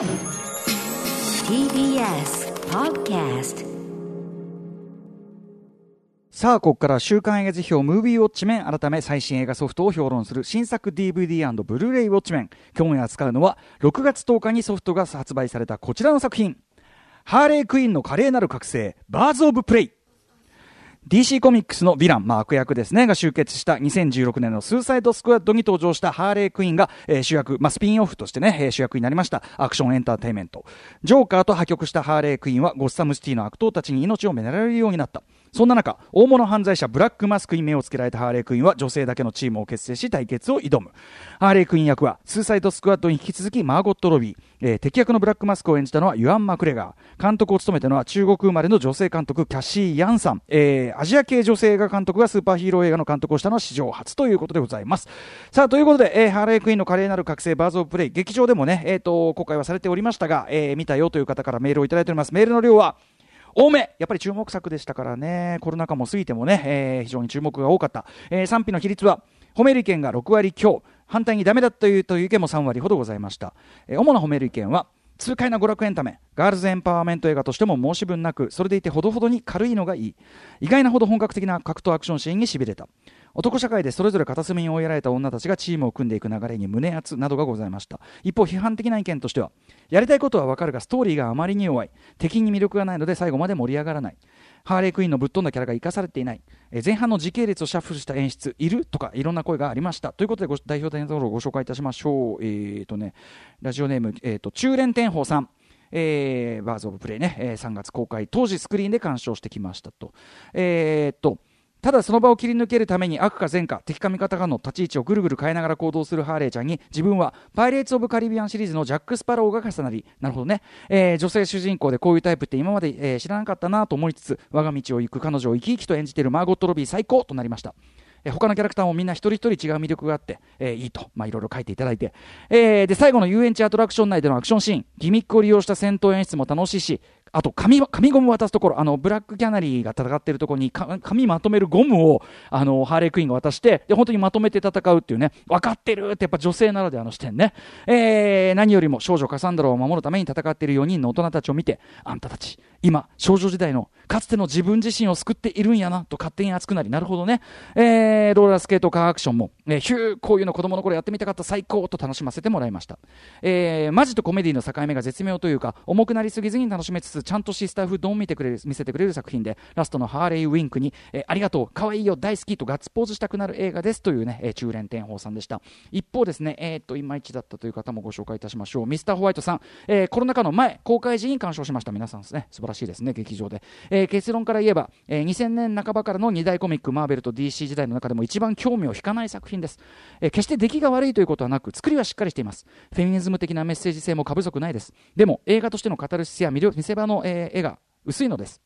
TBS Podcast さあ、ここから週刊映画時評ムービーウォッチメン改め最新映画ソフトを評論する新作 DVD& ブルーレイウォッチメン。今夜扱うのは6月10日にソフトが発売されたこちらの作品。ハーレークイーンの華麗なる覚醒、バーズ・オブ・プレイ。DC コミックスのヴィラン、まあ、悪役ですね、が集結した2016年のスーサイドスクワッドに登場したハーレークイーンが、えー、主役、まあ、スピンオフとしてね、えー、主役になりましたアクションエンターテイメント。ジョーカーと破局したハーレークイーンはゴッサムシティの悪党たちに命を狙われるようになった。そんな中、大物犯罪者ブラックマスクに目をつけられたハーレークイーンは女性だけのチームを結成し対決を挑む。ハーレークイーン役は、スーサイドスクワッドに引き続きマーゴット・ロビー、えー、敵役のブラックマスクを演じたのはユアン・マクレガー、監督を務めたのは中国生まれの女性監督キャシー・ヤンさん、えー、アジア系女性映画監督がスーパーヒーロー映画の監督をしたのは史上初ということでございます。さあ、ということで、えー、ハーレークイーンの華麗なる覚醒バーズ・オブ・プレイ、劇場でもね、えっ、ー、と、公開はされておりましたが、えー、見たよという方からメールをいただいております。メールの量は、多め。やっぱり注目作でしたからね、コロナ禍も過ぎてもね、えー、非常に注目が多かった。えー、賛否の比率は、褒める意見が6割強、反対にダメだというという意見も3割ほどございました。えー、主な褒める意見は、痛快な娯楽エンタメ。ガールズエンパワーメント映画としても申し分なくそれでいてほどほどに軽いのがいい。意外なほど本格的な格闘アクションシーンにしびれた。男社会でそれぞれ片隅に追いやられた女たちがチームを組んでいく流れに胸熱などがございました。一方批判的な意見としてはやりたいことはわかるがストーリーがあまりに弱い。敵に魅力がないので最後まで盛り上がらない。ハーレークイーンのぶっ飛んだキャラが生かされていない、え前半の時系列をシャッフルした演出いるとかいろんな声がありました。ということでご代表的なところをご紹介いたしましょう。えー、とねラジオネーム、えーと、中連天宝さん。えー、バーズ・オブ・プレイね、えー、3月公開。当時スクリーンで鑑賞してきましたと。えー、っとただその場を切り抜けるために悪か善か敵か味方かの立ち位置をぐるぐる変えながら行動するハーレーちゃんに自分はパイレーツ・オブ・カリビアンシリーズのジャック・スパローが重なりなるほどね、えー、女性主人公でこういうタイプって今まで、えー、知らなかったなと思いつつ我が道を行く彼女を生き生きと演じているマーゴット・ロビー最高となりました。他のキャラクターもみんな一人一人違う魅力があって、えー、いいと、まあ、いろいろ書いていただいて、えー、で最後の遊園地アトラクション内でのアクションシーン。ギミックを利用した戦闘演出も楽しいしあと紙紙ゴム渡すところあのブラックキャナリーが戦っているところに紙まとめるゴムをあのハーレークイーンが渡してで本当にまとめて戦うっていうね分かってるってやっぱ女性ならではの視点ね、えー、何よりも少女カサンドラを守るために戦っている4人の大人たちを見てあんたたち今少女時代のかつての自分自身を救っているんやなと勝手に熱くなりなるほどね、えー、ローラースケートカーアクションも、えー、ヒューこういうの子供の頃やってみたかった最高と楽しませてもらいました、えー、マジとコメディの境目が絶妙というか重くなりすぎずに楽しめつつちゃんとシスターフドン見てくれる見せてくれる作品でラストのハーレーウィンクに、えー、ありがとう可愛いよ大好きとガッツポーズしたくなる映画ですというね、えー、中連天宝さんでした。一方ですねえー、っといまいちだったという方もご紹介いたしましょう。ミスターホワイトさん、えー、コロナ禍の前公開時に鑑賞しました。皆さんですね素晴らしいですね劇場で、えー、結論から言えば、えー、2000年半ばからの2大コミックマーベルと DC 時代の中でも一番興味を引かない作品です、えー、決して出来が悪いということはなく作りはしっかりしています。フェミニズム的なメッセージ性も過不足ないです。でも映画としてのカタルシスや魅力見せ場の、のえー、絵が薄いのです。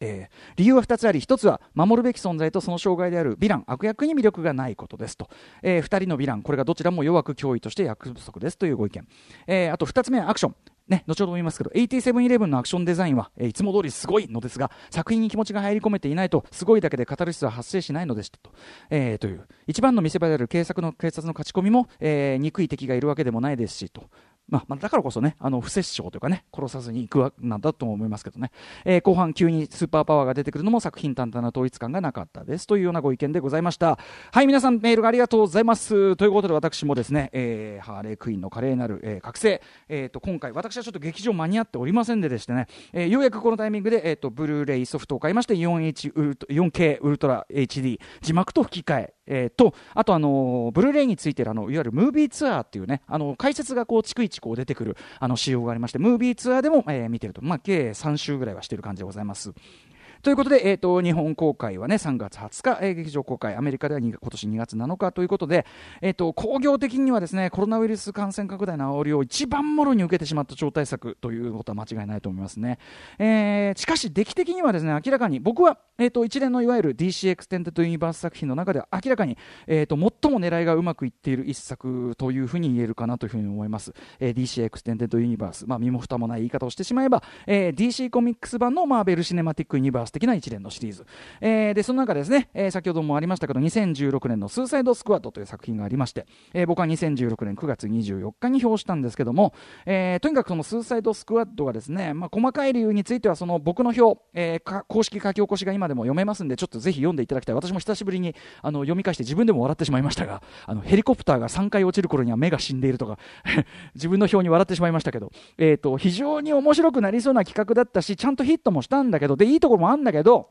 えー、理由は2つあり。1つは守るべき存在とその障害である。ヴィラン悪役に魅力がないことですと、えー、2人のヴィランこれがどちらも弱く脅威として役不足ですというご意見、えー、あと2つ目はアクション。ね、後ほども言いますけど、8711のアクションデザインは、えー、いつも通りすごいのですが、作品に気持ちが入り込めていないと、すごいだけでカタルシスは発生しないのでしたと。えー、という、一番の見せ場である警察の警察の勝ち込みも、えー、憎い敵がいるわけでもないですしと。まあ、だからこそね、あの不殺傷というかね、殺さずにいくわなんだと思いますけどね、えー、後半、急にスーパーパワーが出てくるのも作品単々な統一感がなかったですというようなご意見でございました。はい、皆さん、メールありがとうございます。ということで、私もですね、えー、ハーレークイーンの華麗なる、えー、覚醒、えーと、今回、私はちょっと劇場間に合っておりませんででしてね、えー、ようやくこのタイミングで、えーと、ブルーレイソフトを買いまして、4H ウル 4K ウルトラ HD、字幕と吹き替え、えー、とあと、あのブルーレイについてるあのいわゆるムービーツアーっていうねあの解説がこう逐一こう出てくるあの仕様がありましてムービーツアーでも、えー、見てると、まあ、計3週ぐらいはしてる感じでございます。ということで、えーと、日本公開はね3月20日、えー、劇場公開アメリカでは今年2月7日ということで、えーと、興行的にはですねコロナウイルス感染拡大の煽りを一番もろに受けてしまった超大作ということは間違いないと思いますね、えー、しかし出来的にはですね明らかに僕は、えーと、一連のいわゆる DC エクステンデッドユニバース作品の中では明らかに、えー、と最も狙いがうまくいっている一作というふうに言えるかなというふうに思います、えー、DC エクステンデッドユニバース、まあ、身も蓋もない言い方をしてしまえば、えー、DC コミックス版のマーベル・シネマティック・ユニバース的な一連のシリーズ、えー、でその中ですね、えー、先ほどもありましたけど2016年の「スーサイドスクワット」という作品がありまして、えー、僕は2016年9月24日に表したんですけども、えー、とにかくそのスーサイドスクワットがですね、まあ、細かい理由についてはその僕の表、えー、公式書き起こしが今でも読めますんでちょっとぜひ読んでいただきたい。私も久しぶりにあの読み返して自分でも笑ってしまいましたがあのヘリコプターが3回落ちる頃には目が死んでいるとか 自分の表に笑ってしまいましたけど、えーと、非常に面白くなりそうな企画だったしちゃんとヒットもしたんだけどでいいところもあるんだけど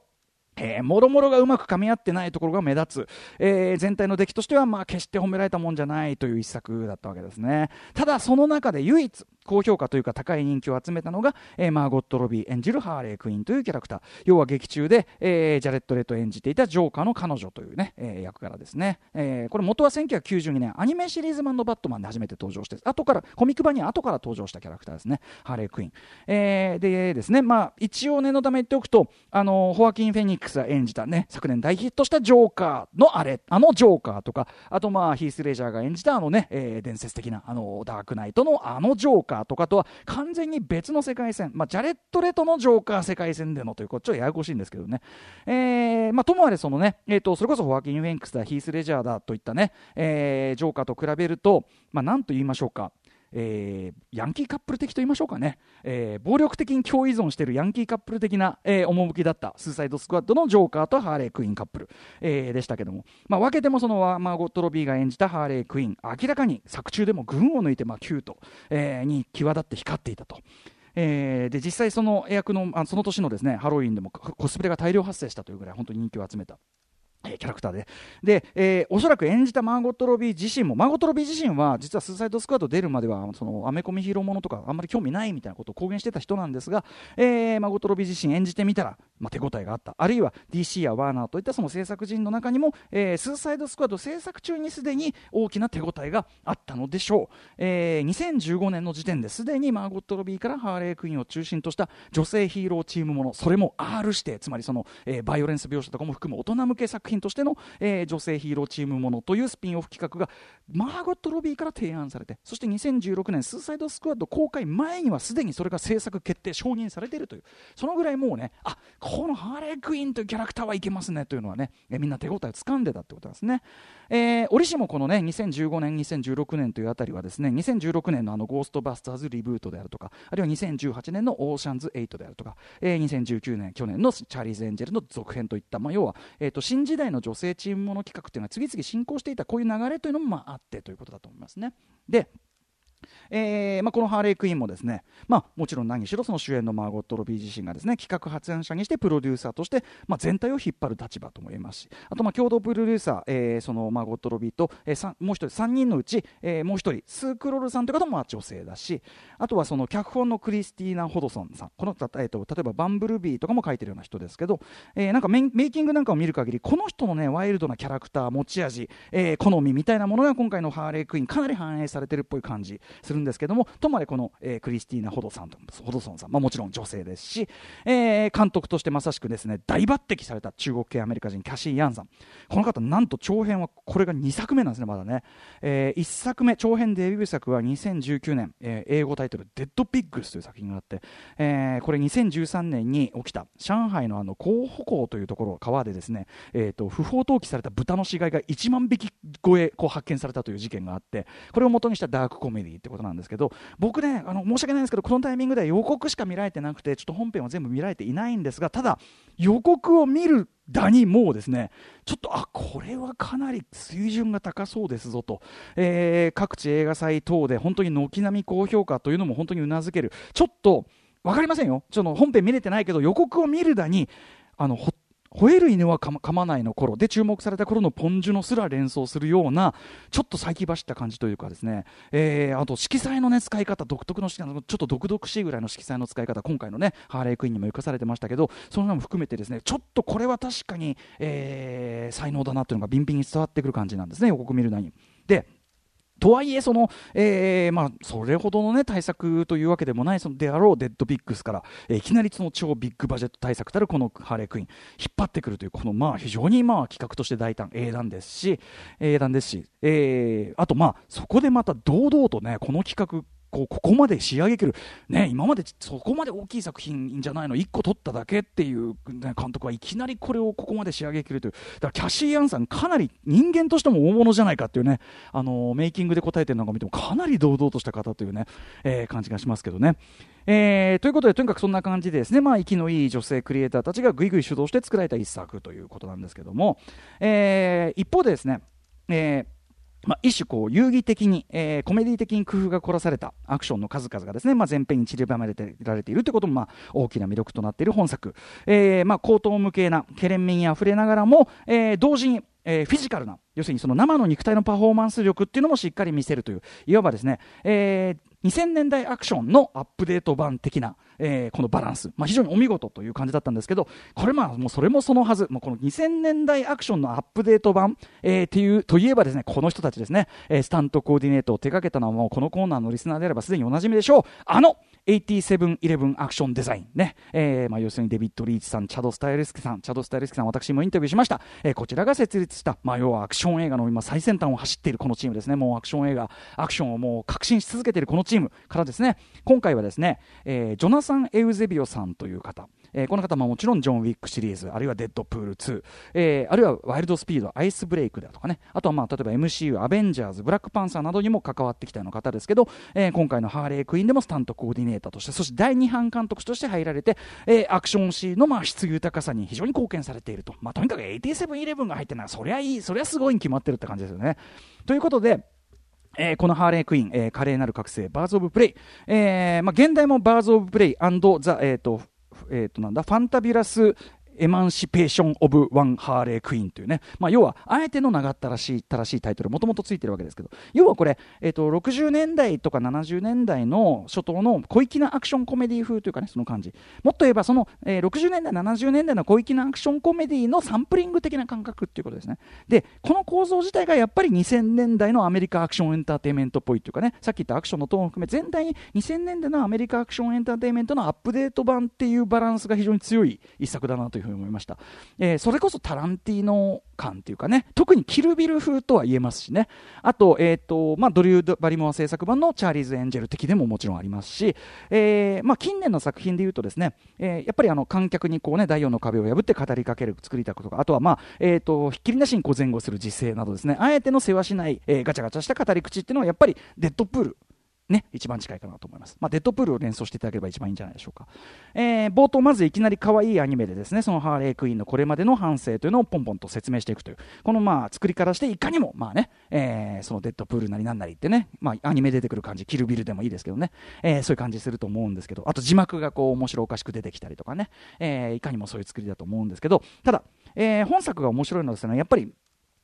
えー、もろもろがうまく噛み合ってないところが目立つ、えー、全体の出来としては、まあ、決して褒められたもんじゃないという一作だったわけですね。ただその中で唯一高評価というか高い人気を集めたのが、えー、マーゴット・ロビー演じるハーレー・クイーンというキャラクター。要は劇中で、えー、ジャレット・レッド演じていたジョーカーの彼女というね、えー、役柄ですね、えー、これ元は1992年アニメシリーズ版のバットマンで初めて登場して後からコミック版には後から登場したキャラクターですね。ハーレー・クイーン、えー、でですねまあ一応念のため言っておくとあのホアキン・フェニックスが演じたね昨年大ヒットしたジョーカーのあれあのジョーカーとかあとまあヒース・レジャーが演じたあのね、えー、伝説的なあのダークナイトのあのジョーカーとかとは完全に別の世界線、まあ、ジャレット・レトのジョーカー世界線でのというこっちはややこしいんですけどね、えーまあ、ともあれそのね、えーと、それこそホアキン・ウェンクスだヒース・レジャーだといったね、えー、ジョーカーと比べると、まあ、なんと言いましょうか。えー、ヤンキーカップル的と言いましょうかね、えー、暴力的に共依存しているヤンキーカップル的な、えー、趣だったスーサイドスクワッドのジョーカーとハーレー・クイーンカップル、えー、でしたけども、まあ、分けてもそのマーゴット・ロビーが演じたハーレー・クイーン明らかに作中でも群を抜いて、まあ、キュート、えー、に際立って光っていたと。えー、で実際その役のあその年のですねハロウィンでもコスプレが大量発生したというぐらい本当に人気を集めた。えキャラクターで。で、えー、おそらく演じたマーゴット・ロビー自身も、マーゴット・ロビー自身は、実はスーサイド・スクワット出るまでは、その、アメコミヒーローものとか、あんまり興味ないみたいなことを公言してた人なんですが、えー、マーゴット・ロビー自身演じてみたら、まあ、手応えがあった。あるいは DC やワーナーといったその制作陣の中にも、えー、スーサイド・スクワット制作中にすでに大きな手応えがあったのでしょう。えー、2015年の時点ですでにマーゴット・ロビーからハーレー・クイーンを中心とした女性ヒーローチームもの、それも R 指定、つまりその、えー、バイオレンス描写とかも含む大人向け作品としての、えー、女性ヒーローチームものというスピンオフ企画がマーゴット・ロビーから提案されてそして2016年スーサイド・スクワッド公開前にはすでにそれが制作決定承認されているというそのぐらいもうねあこのハーレー・クイーンというキャラクターはいけますねというのはね、えー、みんな手応えをつかんでたってことですね、えー、折しもこのね2015年2016年というあたりはですね2016年のあのゴーストバスターズリブートであるとかあるいは2018年のオーシャンズ8であるとか、えー、2019年去年のチャーリーズ・エンジェルの続編といった、まあ、要は、えーと新時代の女性チームもの企画というのは次々進行していたこういう流れというのもまああってということだと思いますね。でえーまあ、このハーレークイーンもですね、まあ、もちろん何しろその主演のマーゴット・ロビー自身がですね企画発案者にしてプロデューサーとして、まあ、全体を引っ張る立場とも言えますしあとまあ共同プロデューサー、えー、そのマーゴット・ロビーと、えー、もう一人3人のうち、えー、もう一人スークロールさんという方もまあ女性だしあとはその脚本のクリスティーナ・ホドソンさんこの、えーと、例えばバンブルビーとかも書いてるような人ですけど、えー、なんかメイキングなんかを見る限りこの人のねワイルドなキャラクター持ち味、えー、好みみたいなものが今回のハーレークイーンかなり反映されてるっぽい感じするんですけどもともあれこの、えー、クリスティーナ・ホドさんとホドソンさん、まあ、もちろん女性ですし、えー、監督としてまさしくですね大抜擢された中国系アメリカ人キャシー・ヤンさん。この方なんと長編はこれが2作目なんですねまだね、えー、1作目長編デビュー作は2019年、えー、英語タイトル「デッド・ピッグス」という作品があって、えー、これ2013年に起きた上海のあの広報港というところ川でですね、えーと、不法投棄された豚の死骸が1万匹超えこう発見されたという事件があってこれを元にしたダークコメディってことなんですけど僕ねあの申し訳ないんですけどこのタイミングでは予告しか見られてなくてちょっと本編は全部見られていないんですがただ予告を見るだにもうですねちょっとあこれはかなり水準が高そうですぞと、えー、各地映画祭等で本当に軒並み高評価というのも本当にうなずける。ちょっと分かりませんよ。ちょっと本編見れてないけど予告を見るだにあのほっ吠える犬は噛まないの頃で注目された頃のポンジュノすら連想するようなちょっと先走った感じというかですね、えー、あと色彩の、ね、使い方独特のちょっと独々しいぐらいの色彩の使い方今回のねハーレークイーンにも生かされてましたけどその辺も含めてですねちょっとこれは確かに、えー、才能だなというのがビンビンに伝わってくる感じなんですね予告見るなに。でとはいえその、えーまあ、それほどの、ね、対策というわけでもないそのであろうデッドビッグスから、えー、いきなりその超ビッグバジェット対策たるこのハーレークイーン引っ張ってくるというこの、まあ、非常に、まあ、企画として大胆英断ですし英断ですし、えー、あと、まあ、そこでまた堂々と、ね、この企画こうここまで仕上げきる、ね、今までそこまで大きい作品じゃないの。1個撮っただけっていう、ね、監督はいきなりこれをここまで仕上げきるという。だからキャシー・アンさんかなり人間としても大物じゃないかっていうね。あのメイキングで答えてるのを見てもかなり堂々とした方というね、えー、感じがしますけどね。えー、ということで、とにかくそんな感じでですね、まあ、息のいい女性クリエイターたちがぐいぐい主導して作られた一作ということなんですけども、えー、一方でですね、えーまあ、一種こう遊戯的に、えー、コメディ的に工夫が凝らされたアクションの数々がですね、まあ、前編に散りばめられているということも、まあ、大きな魅力となっている本作、えーまあ、高等無形なケレン味にあふれながらも、えー、同時にえー、フィジカルな要するにその生の肉体のパフォーマンス力っていうのもしっかり見せるといういわばですね、えー、2000年代アクションのアップデート版的な、えー、このバランス、まあ、非常にお見事という感じだったんですけどこれまあもうそれもそのはず。もうこの2000年代アクションのアップデート版、えー、っていうといえばですねこの人たちですね、えー、スタントコーディネートを手掛けたのはもうこのコーナーのリスナーであればすでにおなじみでしょう。あの8711アクションデザインね、えーまあ、要するにデビッド・リーチさん、チャド・スタイルスキさん、チャド・スタイルスキさん、私もインタビューしました、えー、こちらが設立した、まあ、要はアクション映画の今最先端を走っているこのチームですね、もうアクション映画、アクションをもう革新し続けているこのチームからですね、今回はですね、えー、ジョナサン・エウゼビオさんという方、えー、この方ももちろんジョン・ウィックシリーズ、あるいはデッドプール2、えー、あるいはワイルドスピード、アイスブレイクだとかね、あとはまあ例えば MCU、アベンジャーズ、ブラックパンサーなどにも関わってきたような方ですけど、えー、今回のハーレークイーンでもスタントコーディネーターとして、そして第2班監督として入られて、えー、アクションシーンのまあ質豊かさに非常に貢献されていると。まあ、とにかく8711が入ってるのは、そりゃいい、そりゃすごいに決まってるって感じですよね。ということで、えー、このハーレークイーン、えー、華麗なる覚醒、バーズ・オブ・プレイ、えーまあ、原題もバーズ・オブ・プレイザ、えーとえー、となんだファンタビュラス、エマンシペーション・オブ・ワン・ハーレー・クイーンというね、まあ、要は、あえての長ったらしい、正しいタイトル、もともとついてるわけですけど、要はこれ、えーと、60年代とか70年代の初頭の小粋なアクションコメディ風というかね、その感じ。もっと言えば、その、えー、60年代、70年代の小粋なアクションコメディのサンプリング的な感覚っていうことですね。で、この構造自体がやっぱり2000年代のアメリカアクションエンターテインメントっぽいっていうかね、さっき言ったアクションのトーンを含め、全体に2000年代のアメリカアクションエンターテインメントのアップデート版っていうバランスが非常に強い一作だなというふうに思いました。えー、それこそタランティーノ感っていうかね、特にキルビル風とは言えますしね、あと、えーとまあ、ドリュー・バリモア制作版のチャーリーズ・エンジェル的でももちろんありますし、えーまあ、近年の作品でいうとですね、えー、やっぱりあの観客にこう、ね、第4の壁を破って語りかける作りたことか、あとは、まあえーと、ひっきりなしにこう前後する実勢などですね、あえての世話しない、えー、ガチャガチャした語り口っていうのはやっぱりデッドプールね、一番近いかなと思います。まあ、デッドプールを連想していただければ一番いいんじゃないでしょうか。えー、冒頭、まずいきなり可愛いアニメでですね、そのハーレークイーンのこれまでの反省というのをポンポンと説明していくという、このまあ作りからしていかにも、まあね、えー、そのデッドプールなりなんなりってね、まあ、アニメ出てくる感じ、キルビルでもいいですけどね、えー、そういう感じすると思うんですけど、あと字幕がこう面白おかしく出てきたりとかね、え、いかにもそういう作りだと思うんですけど、ただ、え、本作が面白いのはですね、やっぱり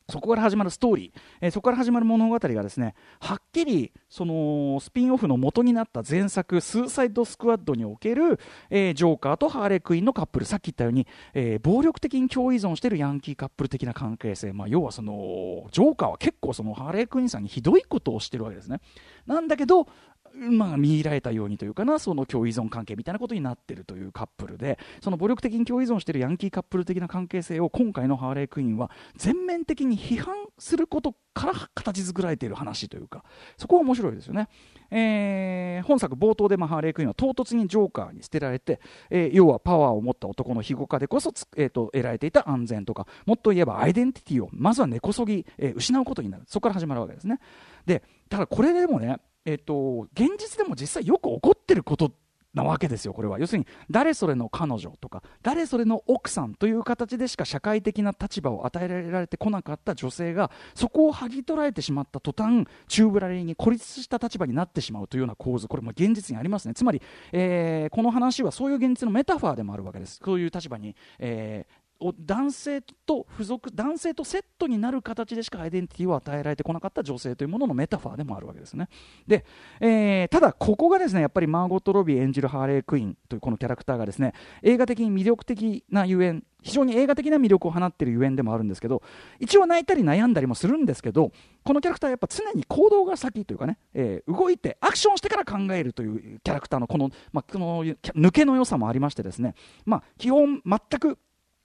そこから始まるストーリー、えー、そこから始まる物語がですねはっきりそのスピンオフの元になった前作「スーサイドスクワッド」における、えー、ジョーカーとハーレークイーンのカップル。さっき言ったように、えー、暴力的に共依存しているヤンキーカップル的な関係性、まあ、要はそのジョーカーは結構そのハーレークイーンさんにひどいことをしてるわけですね。なんだけどまあ、見入られたようにというかなその共依存関係みたいなことになってるというカップルでその暴力的に共依存しているヤンキーカップル的な関係性を今回のハーレークイーンは全面的に批判することから形作られている話というかそこは面白いですよね、えー、本作冒頭で、まあ、ハーレークイーンは唐突にジョーカーに捨てられて、えー、要はパワーを持った男の庇護下でこそえーと、得られていた安全とかもっと言えばアイデンティティをまずは根こそぎ、えー、失うことになる。そこから始まるわけですね。でただこれでもねえっと、現実でも実際よく起こってることなわけですよ、これは。要するに、誰それの彼女とか、誰それの奥さんという形でしか社会的な立場を与えられてこなかった女性が、そこを剥ぎ取られてしまった途端、宙ぶらりに孤立した立場になってしまうというような構図、これも現実にありますね。つまり、えー、この話はそういう現実のメタファーでもあるわけです。そういう立場に、えー、男性と付属男性とセットになる形でしかアイデンティティを与えられてこなかった女性というもののメタファーでもあるわけですね。で、えー、ただここがですねやっぱりマーゴット・ロビー演じるハーレー・クイーンというこのキャラクターがですね映画的に魅力的なゆえん非常に映画的な魅力を放っているゆえんでもあるんですけど一応泣いたり悩んだりもするんですけどこのキャラクターはやっぱ常に行動が先というかね、えー、動いてアクションしてから考えるというキャラクターのこの,、まあ、この抜けの良さもありましてですね、まあ、基本全く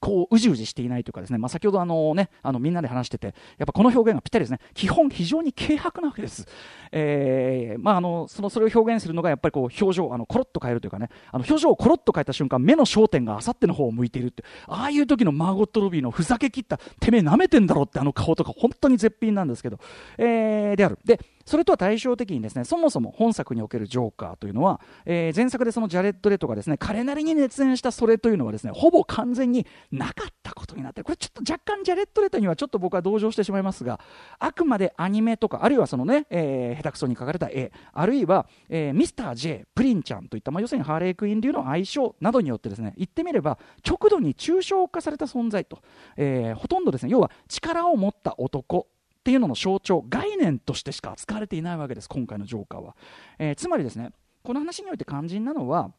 こううじうじしていないというかですね、まあ、先ほどあの、ね、あのみんなで話しててやっぱこの表現がぴったりですね。基本非常に軽薄なわけです、えーまあ、あのそのそれを表現するのがやっぱりこう表情あのコロッと変えるというかね。あの表情をコロッと変えた瞬間目の焦点があさっての方を向いているって。ああいう時のマーゴット・ロビーのふざけきったてめえ舐めてんだろってあの顔とか本当に絶品なんですけど、えー、である。でそれとは対照的にですねそもそも本作におけるジョーカーというのは、えー、前作でそのジャレッド・レトがですね彼なりに熱演したそれというのはですねほぼ完全になかったことになってこれちょっと若干ジャレッド・レトにはちょっと僕は同情してしまいますがあくまでアニメとかあるいはそのね、えー、下手くそに書かれた絵あるいは、えー、ミスター J プリンちゃんといった、まあ、要するにハーレークイーン流の相性などによってですね言ってみれば極度に抽象化された存在と、えー、ほとんどですね要は力を持った男っていうのの象徴概念としてしか扱われていないわけです今回のジョーカーは、えー、つまりですねこの話において肝心なのは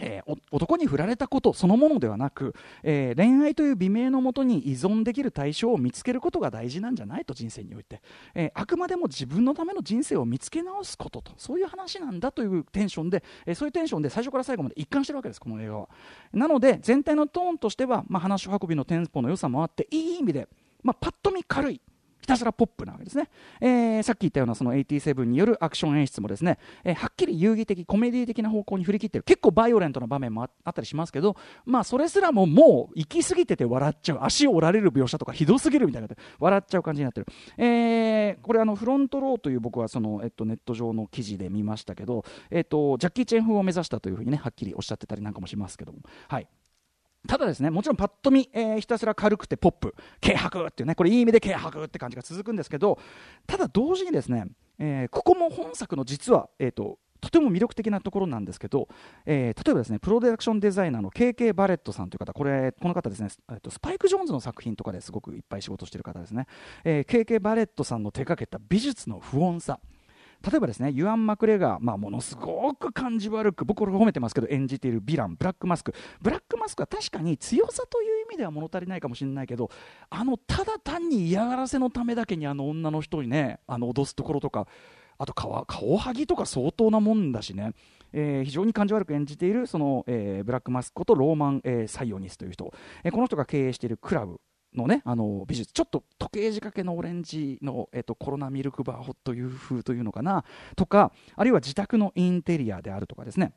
えー、男に振られたことそのものではなく、えー、恋愛という美名のもとに依存できる対象を見つけることが大事なんじゃない？と人生において、えー、あくまでも自分のための人生を見つけ直すこととそういう話なんだというテンションで、えそういうテンションで最初から最後まで一貫してるわけですこの映画は。なので全体のトーンとしては、まあ、話し運びのテンポの良さもあっていい意味で、まあ、パッと見軽い。ひたすらポップなわけですね、えー、さっき言ったようなその87によるアクション演出もですね、えー、はっきり遊戯的コメディ的な方向に振り切ってる。結構バイオレントな場面もあったりしますけどまあそれすらももう行き過ぎてて笑っちゃう。足を折られる描写とかひどすぎるみたいな。笑っちゃう感じになってる、えー、これあのフロントローという僕はその、えっと、ネット上の記事で見ましたけど、えっと、ジャッキー・チェン風を目指したというふうにねはっきりおっしゃってたりなんかもしますけども。はい。ただですね、もちろんパッと見、えー、ひたすら軽くてポップ、軽薄っていうね、これいい意味で軽薄って感じが続くんですけど、ただ同時にですね、えー、ここも本作の実は、えーと、とても魅力的なところなんですけど、えー、例えばですねプロダクションデザイナーの KK バレットさんという方これこの方ですね、えーと、スパイク・ジョーンズの作品とかですごくいっぱい仕事してる方ですね、えー、KK バレットさんの手掛けた美術の不穏さ。例えばですねユアン・マクレガー、まあ、ものすごく感じ悪く僕これ褒めてますけど演じているヴィランブラックマスク。ブラックマスクは確かに強さという意味では物足りないかもしれないけどあのただ単に嫌がらせのためだけにあの女の人にねあの脅すところとかあと顔顔はぎとか相当なもんだしね、えー、非常に感じ悪く演じているその、えー、ブラックマスクことローマン、えー、サイオニスという人、え、この人が経営しているクラブ。のね、あの美術、ちょっと時計仕掛けのオレンジの、えっと、コロナミルクバーホットいう風というのかな、とか、あるいは自宅のインテリアであるとかですね、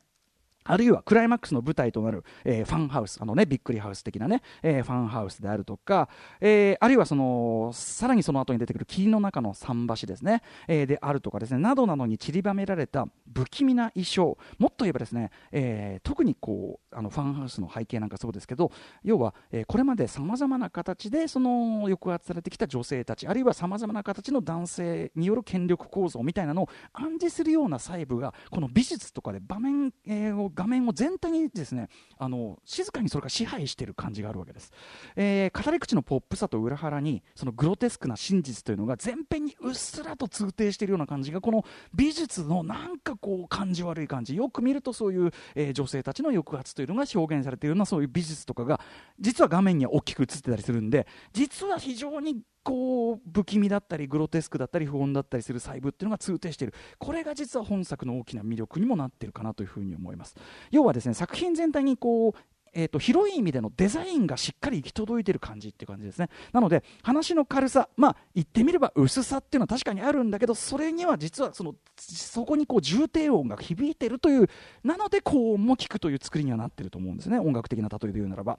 あるいはクライマックスの舞台となる、えー、ファンハウス、あのね、びっくりハウス的なね、えー、ファンハウスであるとか、えー、あるいはその、さらにその後に出てくる霧の中の桟橋ですね、え、であるとかですね、などなどに散りばめられた不気味な衣装、もっと言えばですね、え、特にこう、あのファンハウスの背景なんかそうですけど、要は、え、これまでさまざまな形でその抑圧されてきた女性たち、あるいはさまざまな形の男性による権力構造みたいなのを暗示するような細部が、この美術とかで場面、えー、画面を全体にですねあの静かにそれが支配している感じがあるわけです、えー、語り口のポップさと裏腹にそのグロテスクな真実というのが前編にうっすらと通底しているような感じがこの美術のなんかこう感じ悪い感じよく見るとそういう、えー、女性たちの抑圧というのが表現されているようなそういう美術とかが実は画面には大きく映ってたりするんで実は非常にこう不気味だったりグロテスクだったり不穏だったりする細部っていうのが通底している。これが実は本作の大きな魅力にもなってるかなというふうに思います。要はですね作品全体にこうえーと、広い意味でのデザインがしっかり行き届いてる感じっていう感じですね。なので話の軽さまあ言ってみれば薄さっていうのは確かにあるんだけどそれには実はそのそこにこう重低音が響いてるというなので高音も聞くという作りにはなってると思うんですね。音楽的な例えで言うならば。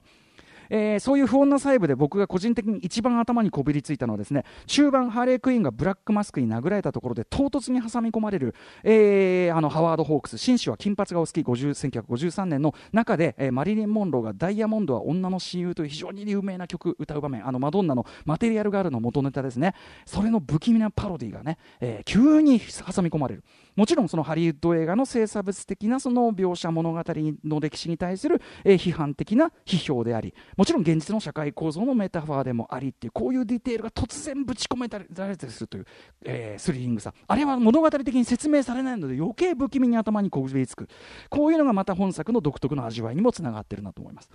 えー、そういう不穏な細部で僕が個人的に一番頭にこびりついたのはですね中盤ハーレークイーンがブラックマスクに殴られたところで唐突に挟み込まれる、えー、あのハワード・ホークス紳士は金髪がお好き1953年の中で、えー、マリリン・モンローがダイヤモンドは女の親友という非常に有名な曲歌う場面あのマドンナのマテリアルガールの元ネタですね。それの不気味なパロディがね、えー、急に挟み込まれる。もちろんそのハリウッド映画の性差別的なその描写物語の歴史に対する、えー、批判的な批評でありもちろん現実の社会構造のメタファーでもありっていうこういうディテールが突然ぶち込められたりするという、えー、スリリングさあれは物語的に説明されないので余計不気味に頭にこびりつくこういうのがまた本作の独特の味わいにもつながってるなと思います。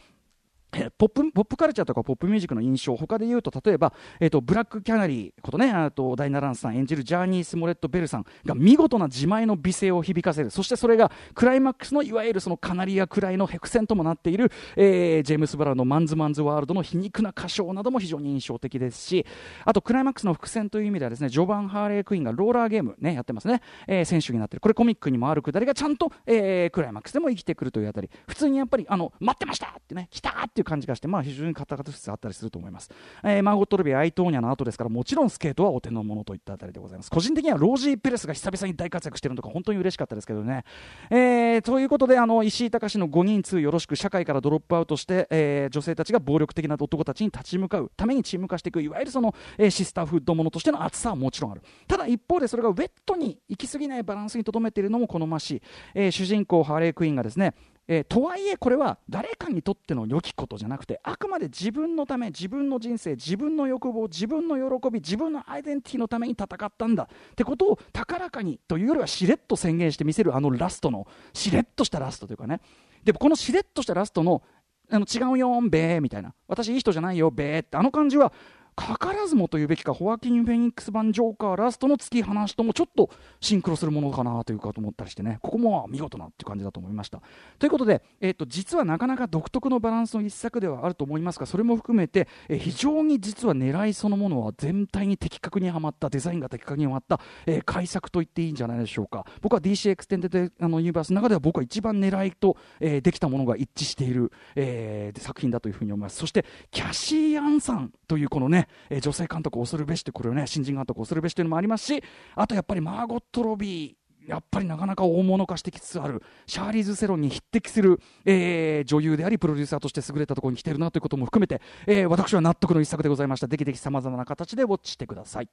ポップポップカルチャーとかポップミュージックの印象、他で言うと、例えば、えー、とブラックキャナリーことね、あとダイナ・ランスさん演じるジャーニー・スモレット・ベルさんが見事な自前の美声を響かせる、そしてそれがクライマックスのいわゆるそのカナリアくらいのヘクセンともなっている、えージェームス・ブラウンのマンズ・マンズ・ワールドの皮肉な歌唱なども非常に印象的ですし、あとクライマックスの伏線という意味ではですね、ジョバン・ハーレー・クイーンがローラーゲーム、ね、やってますね、えー選手になってる、これコミックにもあるくだりがちゃんと、えークライマックスでも生きてくるというあたり、普通にやっぱりあの待ってましたってね、来たっていう感じがして、まあ、非常にカタカタ質あったりすると思います。えーマーゴット・ロビー、アイトーニャの後ですから、もちろんスケートはお手の物といったあたりでございます。個人的にはロージー・ペレスが久々に大活躍してるのとか、本当に嬉しかったですけどね。えーということで、あの石井隆の5人2よろしく、社会からドロップアウトして、えー女性たちが暴力的な男たちに立ち向かうためにチーム化していく、いわゆるその、えーシスターフッドものとしての厚さはもちろんある。ただ一方で、それがウェットに行き過ぎないバランスにとどめているのも好ましい。えー主人公、ハーレー・クイーンがですね、えーとはいえこれは誰かにとっての良きことじゃなくてあくまで自分のため自分の人生自分の欲望自分の喜び自分のアイデンティティのために戦ったんだってことを高らかにというよりはしれっと宣言してみせるあのラストのしれっとしたラストというかね。でもこのしれっとしたラストのあの違うよんべーみたいな。私いい人じゃないよべーってあの感じは図らずもというべきかホワキン・フェニックス版ジョーカーラストの突き放しともちょっとシンクロするものかなというかと思ったりしてね。ここも見事なっていう感じだと思いましたということで、えー、と実はなかなか独特のバランスの一作ではあると思いますがそれも含めて、えー非常に実は狙いそのものは全体に的確にはまったデザインが的確にはまった、えー快作と言っていいんじゃないでしょうか。僕は DC エクステンデッドあのユニバースの中では僕は一番狙いと、えーできたものが一致している、え作品だというふうに思います。そしてキャシー・アンさんというこのね、えー女性監督恐るべしってこれをね新人監督恐るべしというのもありますしあとやっぱりマーゴット・ロビーやっぱりなかなか大物化してきつつあるシャーリーズ・セロンに匹敵する、えー女優でありプロデューサーとして優れたところに来ているなということも含めて、えー私は納得の一作でございました。ぜひぜひさまざまな形でウォッチしてください。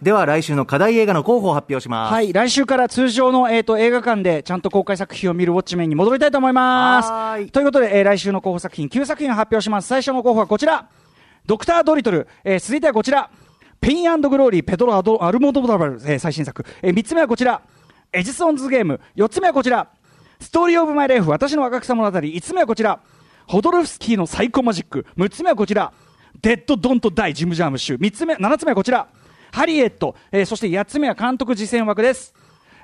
では来週の課題映画の候補を発表します。はい来週から通常の、えー、と映画館でちゃんと公開作品を見るウォッチメンに戻りたいと思います。はーい。ということで、えー来週の候補作品9作品を発表します。最初の候補はこちら。ドクター・ドリトル、えー続いてはこちら。ペイングローリーペドロ・アドアルモドバル、えー最新作、え3つ目はこちら。エジソンズゲーム。4つ目はこちら。ストーリー・オブ・マイ・ライフ私の若草物語。5つ目はこちら。ホドロフスキーのサイコマジック。6つ目はこちら。デッド・ドント・ダイジム・ジャームッシュ3つ目7つ目はこちらハリエット、えーそして8つ目は監督実践枠です。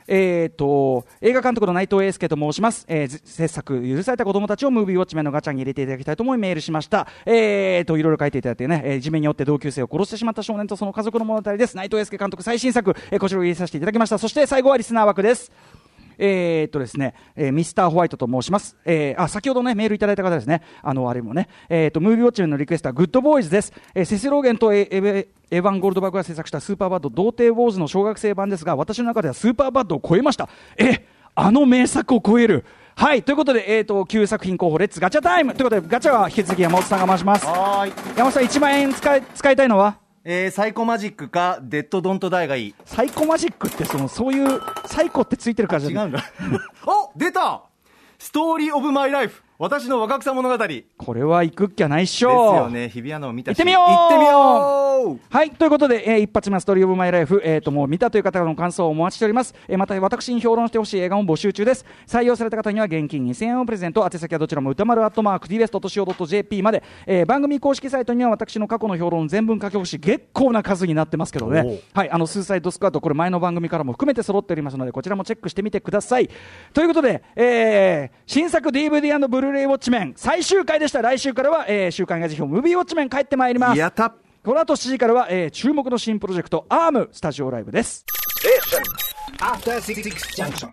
えー、と映画監督の内藤瑛亮と申します、えー制作許された子供たちをムービーウォッチメンのガチャに入れていただきたいと思いメールしました、えー、といろいろ書いていただいてね、えー、いじめによって同級生を殺してしまった少年とその家族の物語です。内藤瑛亮監督最新作、えーこちらを入れさせていただきました。そして最後はリスナー枠です。えーっとですね、えーミスターホワイトと申します。えーあ、先ほどね、メールいただいた方ですね。あの、あれもね、えーっと、ムービーウォッチメンのリクエストはグッドボーイズです。えーセスローゲンとエエヴエヴァン・ゴールドバーグが制作したスーパーバッド童貞ウォーズの小学生版ですが、私の中ではスーパーバッドを超えました。え、あの名作を超える。はい、ということで、えーっと、9作品候補、レッツガチャタイムということで、ガチャは引き続き山本さんが回します。山本さん、1万円使い、使いたいのは？えー、サイコマジックか、デッドドントダイがいい。サイコマジックって、その、そういう、サイコってついてるからじゃない違うんだ。お出たストーリーオブマイライフ。私の若草物語。ですこれは行くっきゃないっしょ。よね。日比谷のを見たし。行ってみよう行ってみようはい。ということで、えー一発目はストーリーオブマイライフ、えっ、と、もう見たという方の感想をお待ちしております。えーまた、私に評論してほしい映画も募集中です。採用された方には現金2000円をプレゼント。宛先はどちらも歌丸アットマーク tbest.co.jp まで、えー番組公式サイトには私の過去の評論全文書き干し、結構な数になってますけどね。はい。あの、スーサイドスクワット、これ前の番組からも含めて揃っておりますので、こちらもチェックしてみてください。ということで、えー新作 DVD& ブルーレイウォッチメン、最終回でした。来週からは、えー週刊映画辞表ムービーウォッチメン帰ってまいります。やったこの後7時からは、えー注目の新プロジェクト、アームスタジオライブです。After Six Junction.